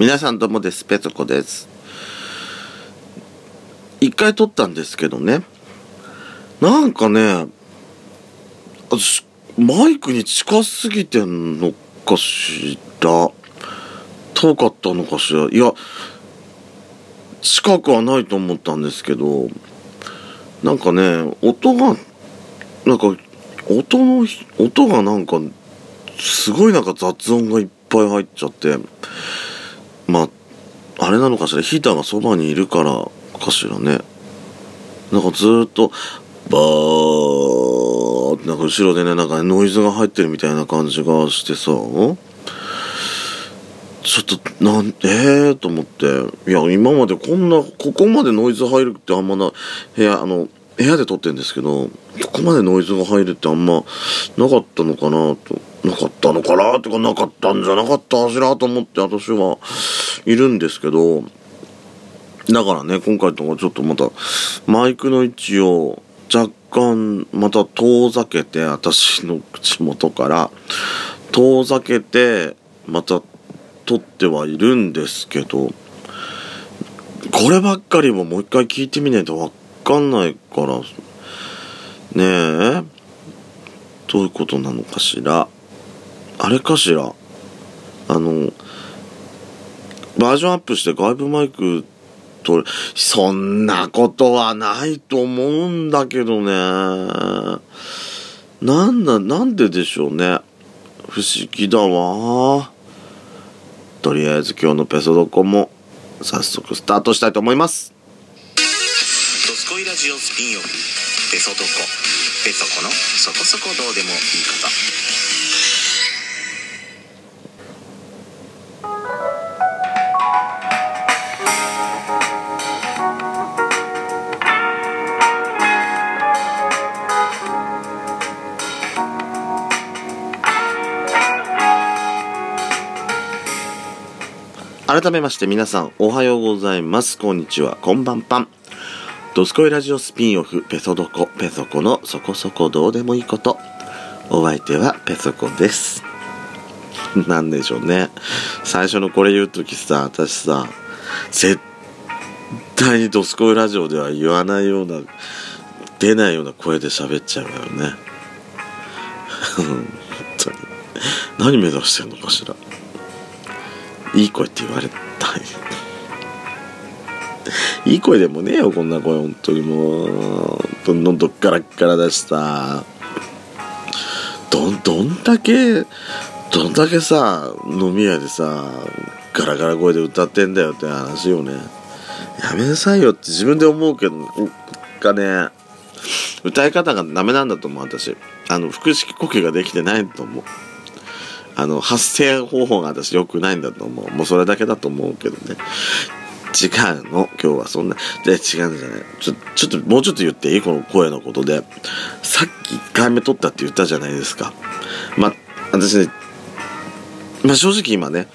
皆さんどうもです。ペソコです。一回撮ったんですけどね。なんかね、私、マイクに近すぎてんのかしら。遠かったのかしら。いや、近くはないと思ったんですけど、なんかね、音が、なんか、音の、音がなんか、すごいなんか雑音がいっぱい入っちゃって、まあ、あれなのかしら、ヒーターがそばにいるからかしらね。なんかずっと、バーってなんか後ろでね、なんかノイズが入ってるみたいな感じがしてさ、ちょっと、なん、ええー、と思って、いや、今までこんな、ここまでノイズ入るってあんまな、部屋、あの、部屋で撮ってるんですけど、ここまでノイズが入るってあんまなかったのかなと、なかったのかなとかなかったんじゃなかったかしらと思って私はいるんですけど、だからね、今回とかちょっとまたマイクの位置を若干また遠ざけて、私の口元から遠ざけて、また撮ってはいるんですけど、こればっかりももう一回聞いてみないとわかんないから、ねえ、どういうことなのかしら。あれかしら。あの、バージョンアップして外部マイクと、そんなことはないと思うんだけどね。なんだ、なんででしょうね。不思議だわ。とりあえず今日のペソドコも早速スタートしたいと思います。ジオスピンオフペソドコペソコのそこそこどうでもいいこと改めまして皆さんおはようございます。こんにちは。こんばんぱん。ドスコイラジオスピンオフペソドコペソコのそこそこどうでもいいこと。お相手はペソコです。なんでしょうね。最初のこれ言うときさ、私さ、絶対にドスコイラジオでは言わないような、出ないような声で喋っちゃうわよね。本当に。何目指してんのかしら。いい声って言われたい。いい声でもねえよ、こんな声、本当にもう。どんどんどっからっからだしさ。どん、どんだけ、どんだけさ、飲み屋でさ、ガラガラ声で歌ってんだよって話よね。やめなさいよって自分で思うけど、がね、歌い方がダメなんだと思う、私。あの、腹式呼吸ができてないと思う。あの、発声方法が私良くないんだと思う。もうそれだけだと思うけどね。違うの？今日はそんな。で、違うんじゃない。ちょ、ちょっと、もうちょっと言っていい？この声のことで。さっき1回目撮ったって言ったじゃないですか。ま、私ね、ま、正直今ね、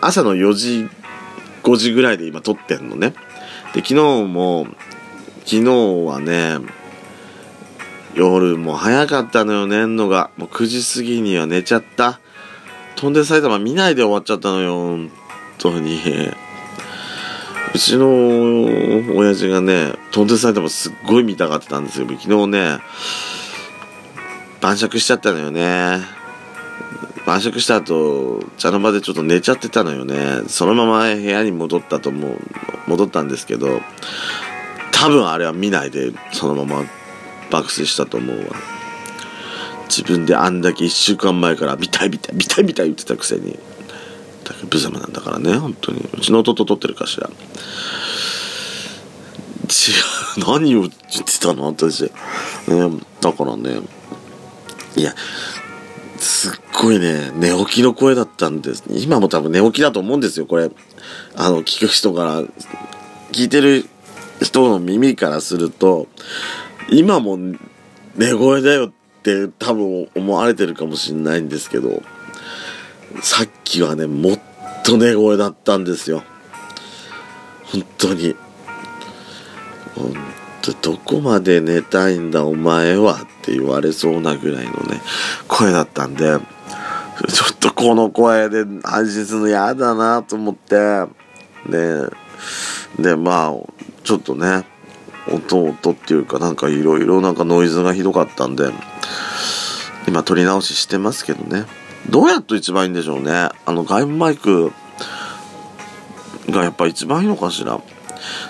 朝の4時、5時ぐらいで今撮ってんのね。で、昨日も、昨日はね、夜も早かったのよ、寝んのが。もう9時過ぎには寝ちゃった。飛んで埼玉見ないで終わっちゃったのよ、本当に。うちの親父がね、飛んで埼玉すっごい見たがったんですよ。昨日ね、晩酌しちゃったのよね。晩酌した後、茶の間でちょっと寝ちゃってたのよね。そのまま部屋に戻ったと思う、戻ったんですけど、多分あれは見ないで、そのまま爆睡したと思うわ。自分であんだけ1週間前から見たい見たい見たい見たい言ってたくせにだけ無様なんだからね本当に。うちの弟撮ってるかしら違う何を言ってたの？私、ね、だからね。いやすっごいね寝起きの声だったんです。今も多分寝起きだと思うんですよこれ。あの聞く人から。聞いてる人の耳からすると今も寝声だよって多分思われてるかもしれないんですけどさっきはねもっと寝声だったんですよ。本当に。本当どこまで寝たいんだお前はって言われそうなぐらいのね声だったんでちょっとこの声で配信するの嫌だなと思って。ででまあちょっとね音音っていうかなんかいろいろなんかノイズがひどかったんで今撮り直ししてますけどね。どうやっと一番いいんでしょうね。あの外部マイクがやっぱ一番いいのかしら。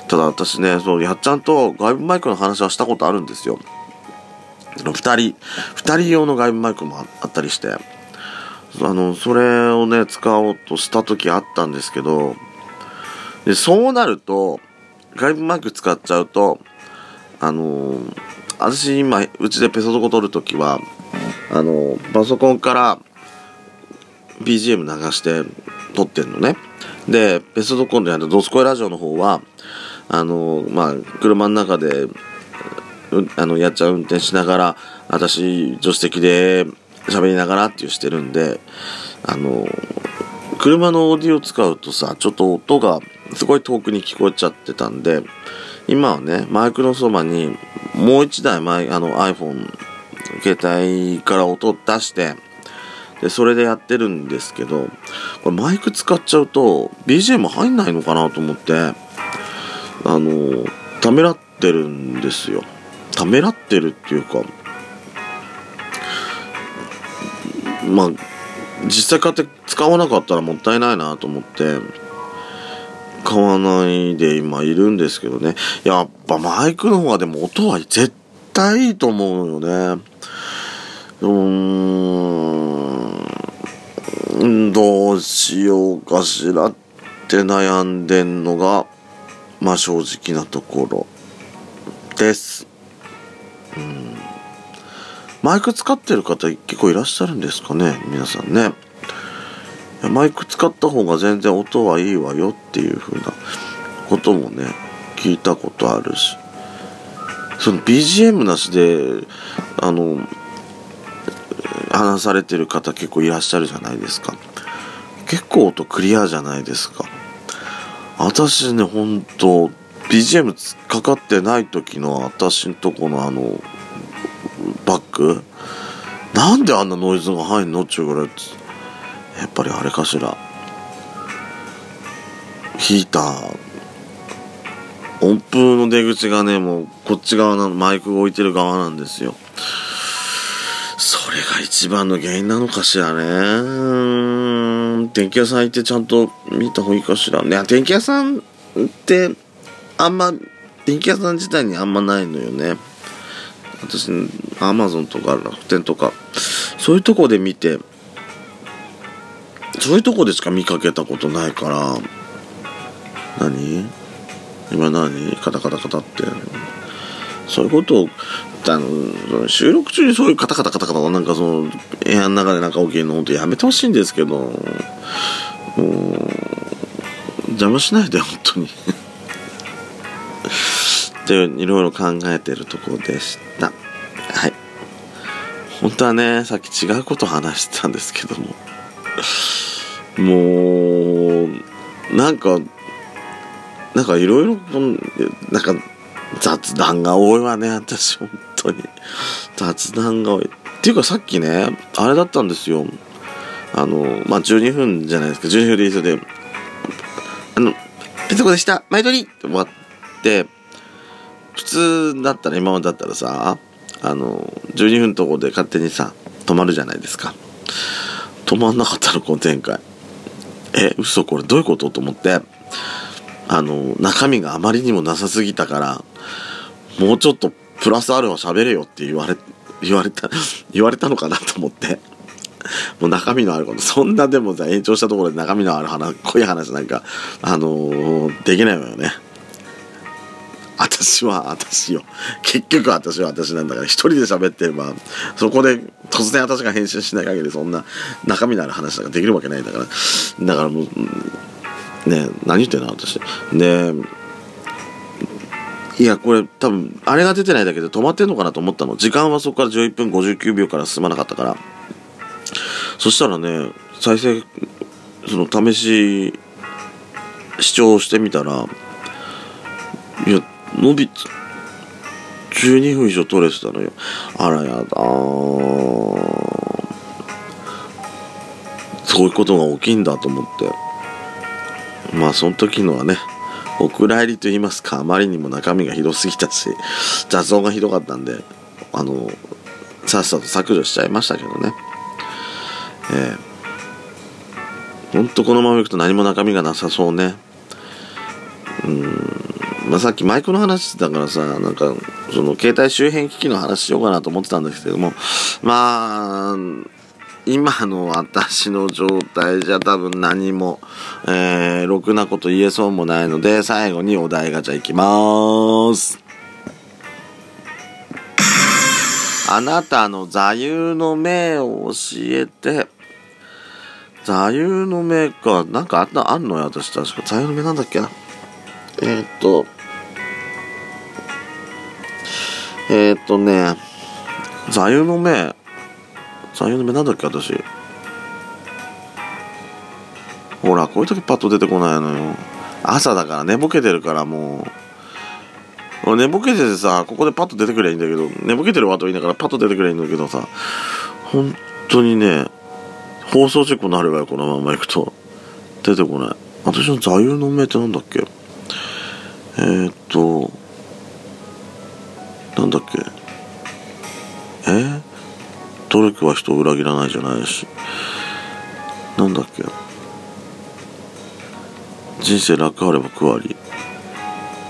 ただ私ねそのやっちゃんと外部マイクの話はしたことあるんですよ。2人2人用の外部マイクもあったりして。あのそれをね使おうとした時あったんですけど。でそうなると外部マイク使っちゃうとあのー、私今うちでペソドコ撮るときはあのー、パソコンから BGM 流して撮ってんのね。でペソドコンであるドスコイラジオの方はあの、まあ車の中であのやっちゃう運転しながら私助手席で喋りながらっていうしてるんであの車のオーディオ使うとさちょっと音がすごい遠くに聞こえちゃってたんで今はねマイクのそばにもう一台前あの iPhone 携帯から音出してでそれでやってるんですけどこれマイク使っちゃうと BGM 入んないのかなと思ってあのためらってるんですよ。ためらってるっていうかまあ実際買って使わなかったらもったいないなと思って買わないで今いるんですけどね。やっぱマイクの方がでも音は絶対いいと思うよね。うーん。どうしようかしらって悩んでんのがまあ正直なところです。うん。マイク使ってる方結構いらっしゃるんですかね皆さんね。マイク使った方が全然音はいいわよっていう風なこともね聞いたことあるし。その BGM なしであの話されてる方結構いらっしゃるじゃないですか。結構音クリアじゃないですか。私ねほんと BGM かかってない時の私んとこのあのバックなんであんなノイズが入んのっちゅうぐらいやっぱりあれかしら。ヒーター。音符の出口がねもうこっち側のマイクが置いてる側なんですよ。それが一番の原因なのかしらね。電気屋さん行ってちゃんと見た方がいいかしらね。電気屋さんってあんま電気屋さん自体にあんまないのよね。私アマゾンとか楽天とか。そういうとこで見てそういうとこでしか見かけたことないから。何？今何？カタカタカタって。そういうことをあの収録中にそういうカタカタカタカタなんかその部屋の中でなんか起きるの本当やめてほしいんですけどもう邪魔しないで本当に。っていろいろ考えてるところでした。はい。本当はねさっき違うこと話してたんですけども。もうなんかなんかいろいろなんか雑談が多いわね私本当に。雑談が多い。っていうかさっきねあれだったんですよ。あのまあ12分じゃないですか12分でいいですよ。であのペソコでした。前撮りって終わって普通だったら今までだったらさあの12分のとこで勝手にさ止まるじゃないですか。止まんなかったのこの展開。え嘘これどういうこと？と思って。あの中身があまりにもなさすぎたからもうちょっとプラスアルファ喋れよって言われ 言われた 言われたのかなと思って。もう中身のあることそんなでもさ延長したところで中身のある話濃い話なんかあのー、できないわよね。私は私よ。結局私は私なんだから一人で喋ってればそこで突然私が返信しない限りそんな中身のある話なんかできるわけないんだから。だからもうね何言ってんの私。でいやこれ多分あれが出てないだけで止まってんのかなと思ったの。時間はそこから11分59秒から進まなかったから。そしたらね再生その試し視聴してみたらいや伸び12分以上取れてたのよ。あらやだそういうことが起きいんだと思って。まあその時のはねお蔵入りと言いますかあまりにも中身がひどすぎたし雑音がひどかったんであのさっさと削除しちゃいましたけどね。ええ。ほんとこのままいくと何も中身がなさそうね。うん。まあ、さっきマイクの話だからさなんかその携帯周辺機器の話しようかなと思ってたんですけども。まあ今の私の状態じゃ多分何も、えー、ろくなこと言えそうもないので、最後にお題ガチャいきます。あなたの座右の銘を教えて。座右の銘か。なんかあったあんのよ、私確か。座右の銘なんだっけな。えー、っと。えー、っとね。座右の銘。座右の銘なんだっけ私。ほらこういう時パッと出てこないのよ。朝だから寝ぼけてるからもう。寝ぼけててさここでパッと出てくればいいんだけど寝ぼけてるわと言いながらパッと出てくればいいんだけどさ。本当にね放送事故になるわよこのまま行くと。出てこない。私の座右の銘ってなんだっけ？えー、っとなんだっけ？えー、努力は人を裏切らないじゃないし。なんだっけ。人生楽あれば苦あり。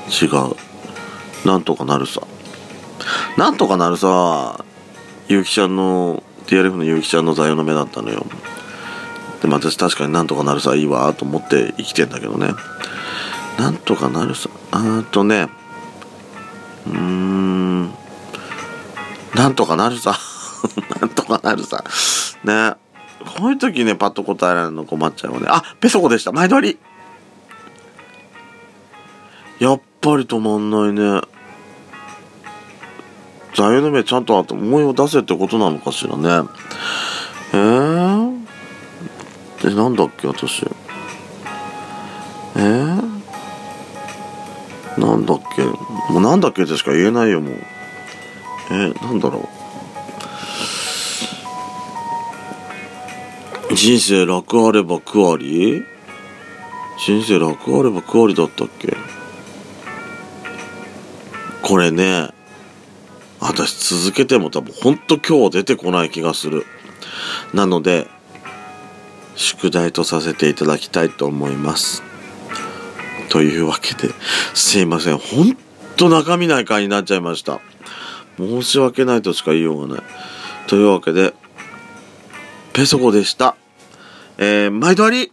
違う。なんとかなるさ。なんとかなるさゆうきちゃんの TRF のゆうきちゃんの座右の目だったのよ。でも私確かになんとかなるさいいわと思って生きてんだけどね。なんとかなるさ。あとね。うーん。なんとかなるさ。な んとかなるさ。ね。こういう時ね、パッと答えられるの困っちゃうよね。あ、ペソコでした。毎度り。やっぱり止まんないね。座右の銘ちゃんとあって思いを出せってことなのかしらね。えー、で、なんだっけ、私。えー、なんだっけ。もうなんだっけってしか言えないよ、もう。えー、なんだろう。人生楽あれば苦あり？人生楽あれば苦ありだったっけ？これね、私続けても多分ほんと今日出てこない気がする。なので、宿題とさせていただきたいと思います。というわけで、すいません。ほんと中身ない回になっちゃいました。申し訳ないとしか言いようがない。というわけで、ペソコでした。えー、毎度あり。